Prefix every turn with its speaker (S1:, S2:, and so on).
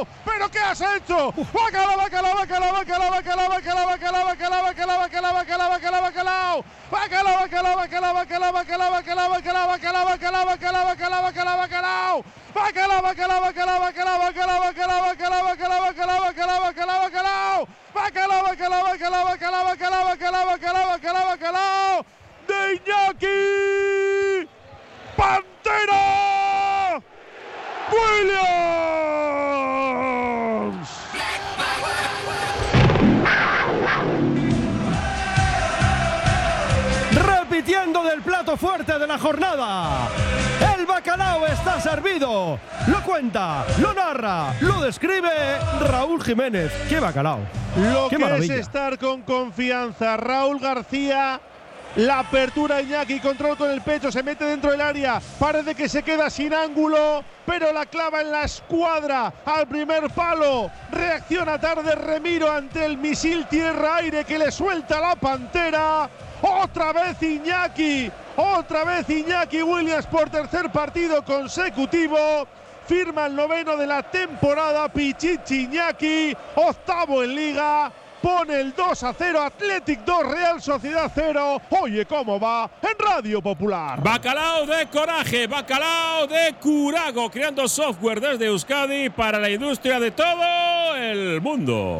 S1: bacalao. ¿Pero qué has hecho? Bacalao, bacalao, bacalao, bacalao, bacalao, bacalao, bacalao, bacalao, bacalao, bacalao, bacalao, bacalao, bacalao. Bacalao, bacalao, bacalao, bacalao, bacalao, bacalao, bacalao, bacalao, bacalao, bacalao, bacalao, bacalao, bacalao. Bacalao, bacalao, bacalao, bacalao, bacalao, bacalao, bacalao, bacalao, bacalao, bacalao, bacalao, bacalao. Bacalao, bacalao, bacalao, bacalao, bacalao, bacalao, bacalao, bacalao, bacalao. De Iñaki.
S2: Repitiendo del plato fuerte de la jornada. El bacalao está servido. Lo cuenta, lo narra, lo describe Raúl Jiménez. ¡Qué bacalao!
S1: Lo
S2: ¡Qué
S1: que
S2: maravilla!
S1: es estar con confianza. Raúl García, la apertura Iñaki, control con el pecho, se mete dentro del área. Parece que se queda sin ángulo, pero la clava en la escuadra al primer palo. Reacciona tarde Remiro ante el misil tierra-aire que le suelta la pantera. Otra vez Iñaki, otra vez Iñaki Williams por tercer partido consecutivo. Firma el noveno de la temporada Pichichi Iñaki, octavo en liga. Pone el 2 a 0, Athletic 2, Real Sociedad 0. Oye, ¿cómo va? En Radio Popular.
S3: Bacalao de coraje, bacalao de curago, creando software desde Euskadi para la industria de todo el mundo.